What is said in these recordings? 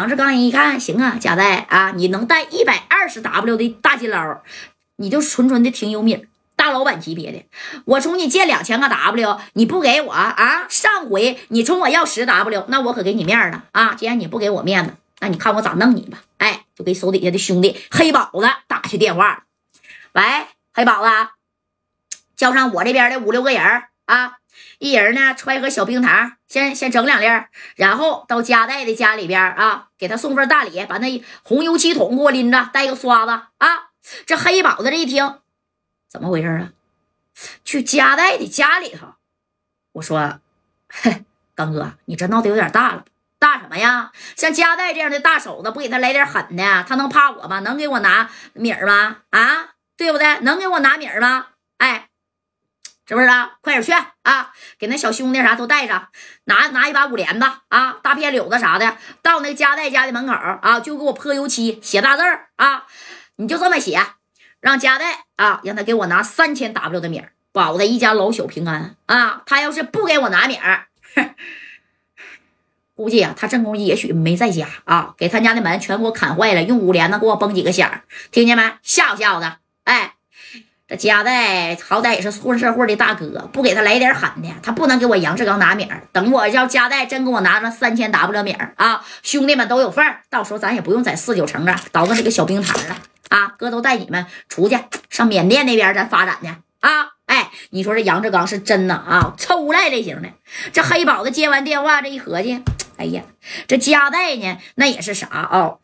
杨志刚一看，行啊，贾代啊，你能带一百二十 W 的大金捞，你就纯纯的挺有米大老板级别的。我冲你借两千个 W，你不给我啊？上回你冲我要十 W，那我可给你面了啊！既然你不给我面子，那你看我咋弄你吧？哎，就给手底下的兄弟黑宝子打去电话喂，黑宝子，叫上我这边的五六个人啊。一人呢揣个小冰糖，先先整两粒，然后到加代的家里边啊，给他送份大礼，把那红油漆桶给我拎着，带个刷子啊。这黑宝子这一听，怎么回事啊？去加代的家里头，我说，嘿，刚哥，你这闹得有点大了，大什么呀？像加代这样的大手子，不给他来点狠的，他能怕我吗？能给我拿米儿吗？啊，对不对？能给我拿米儿吗？哎。是不是啊？快点去啊！给那小兄弟啥都带上，拿拿一把五连子啊，大片柳子啥的，到那家代家的门口啊，就给我泼油漆，写大字儿啊！你就这么写，让家代啊，让他给我拿三千 W 的米儿，保他一家老小平安啊！他要是不给我拿米儿，估计啊，他正宫也许没在家啊，给他家的门全给我砍坏了，用五连子给我崩几个响，听见没？吓唬吓唬他，哎。这家代好歹也是混社会的大哥，不给他来点狠的，他不能给我杨志刚拿米儿。等我要家代真给我拿了三千 W 米儿啊，兄弟们都有份儿，到时候咱也不用在四九城啊倒腾这个小冰摊了啊，哥都带你们出去上缅甸那边咱发展去啊！哎，你说这杨志刚是真的啊，抽赖类型的。这黑宝子接完电话，这一合计，哎呀，这家代呢，那也是啥啊？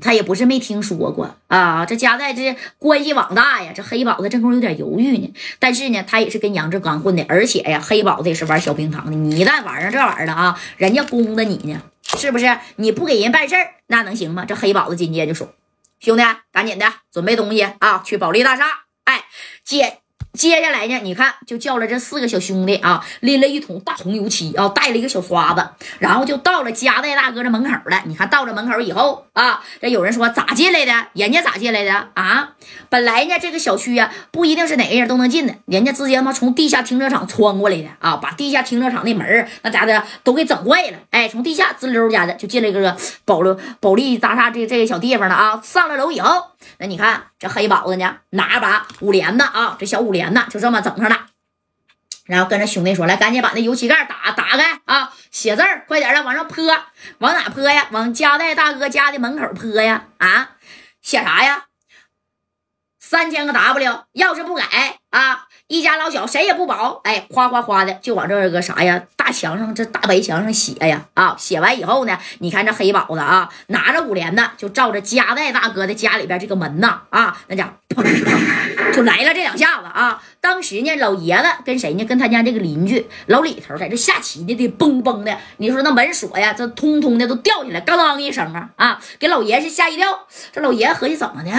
他也不是没听说过啊，这家代这关系网大呀，这黑宝子这会有点犹豫呢。但是呢，他也是跟杨志刚混的，而且呀，黑宝子也是玩小冰糖的。你一旦玩上这玩意儿了啊，人家供着你呢，是不是？你不给人办事儿，那能行吗？这黑宝子紧接着就说：“兄弟，赶紧的准备东西啊，去保利大厦。”哎，姐。接下来呢？你看，就叫了这四个小兄弟啊，拎了一桶大红油漆啊，带了一个小刷子，然后就到了加代大哥这门口了。你看到这门口以后啊，这有人说咋进来的？人家咋进来的啊？本来呢，这个小区啊，不一定是哪个人都能进的，人家直接嘛从地下停车场穿过来的啊，把地下停车场那门那家的都给整坏了。哎，从地下滋溜家的就进来个保利保利大厦这这个小地方了啊。上了楼以后。那你看这黑宝子呢，拿把五连子啊，这小五连子就这么整上了，然后跟着兄弟说：“来，赶紧把那油漆盖打打开啊，写字儿，快点的往上泼，往哪泼呀？往加代大哥家的门口泼呀！啊，写啥呀？三千个 W，要是不给啊，一家老小谁也不保。哎，哗哗哗的就往这个啥呀？大墙上这大白墙上写呀！啊，写完以后呢，你看这黑宝子啊，拿着五连子就照着家代大哥的家里边这个门呐，啊，那家砰砰就来了这两下子啊。当时呢，老爷子跟谁呢？跟他家这个邻居老李头在这下棋呢，得嘣嘣的。你说那门锁呀，这通通的都掉下来，当当一声啊啊，给老爷是吓一跳。这老爷子合计怎么的？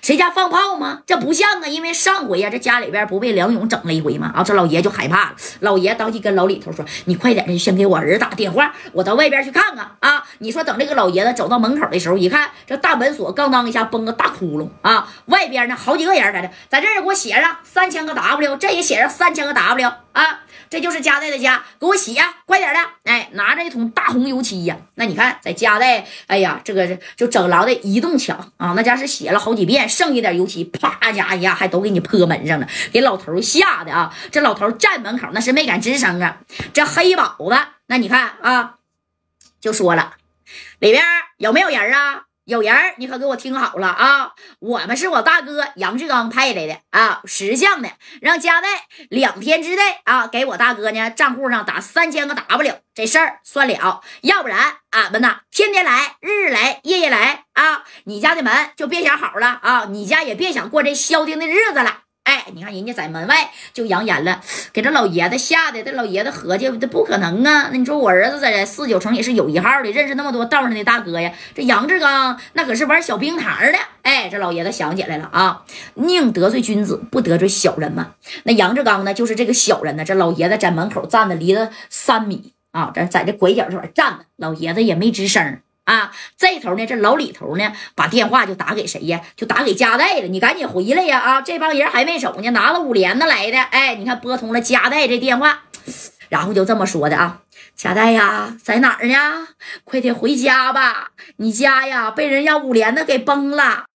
谁家放炮吗？这不像啊，因为上回呀，这家里边不被梁勇整了一回吗？啊，这老爷就害怕了。老爷当即跟老李头说：“你。”快点的，先给我儿打电话，我到外边去看看啊！你说等这个老爷子走到门口的时候，一看这大门锁咣当一下崩个大窟窿啊！外边呢好几个人在这，在这给我写上三千个 W，这也写上三千个 W 啊！这就是家代的家，给我洗呀，快点的！哎，拿着一桶大红油漆呀，那你看在家代，哎呀，这个就整牢的一动墙啊，那家是写了好几遍，剩下点油漆，啪家呀，还都给你泼门上了，给老头吓的啊！这老头站门口那是没敢吱声啊。这黑宝子，那你看啊，就说了，里边有没有人啊？有人，你可给我听好了啊！我们是我大哥杨志刚派来的啊，识相的，让加代两天之内啊，给我大哥呢账户上打三千个 W，这事儿算了。要不然俺们呐，天天来，日日来，夜夜来啊！你家的门就别想好了啊，你家也别想过这消停的日子了。哎，你看人家在门外就扬言了，给这老爷子吓得，这老爷子合计这不可能啊！那你说我儿子在四九城也是有一号的，认识那么多道上的大哥呀。这杨志刚那可是玩小冰糖的。哎，这老爷子想起来了啊，宁得罪君子，不得罪小人嘛。那杨志刚呢，就是这个小人呢。这老爷子在门口站的，离了三米啊，这在这拐角这块站着，老爷子也没吱声。啊，这头呢，这老李头呢，把电话就打给谁呀？就打给加代了。你赶紧回来呀！啊，这帮人还没走呢，拿了五连子来的。哎，你看拨通了加代这电话，然后就这么说的啊，贾代呀，在哪儿呢？快点回家吧，你家呀被人家五连的给崩了。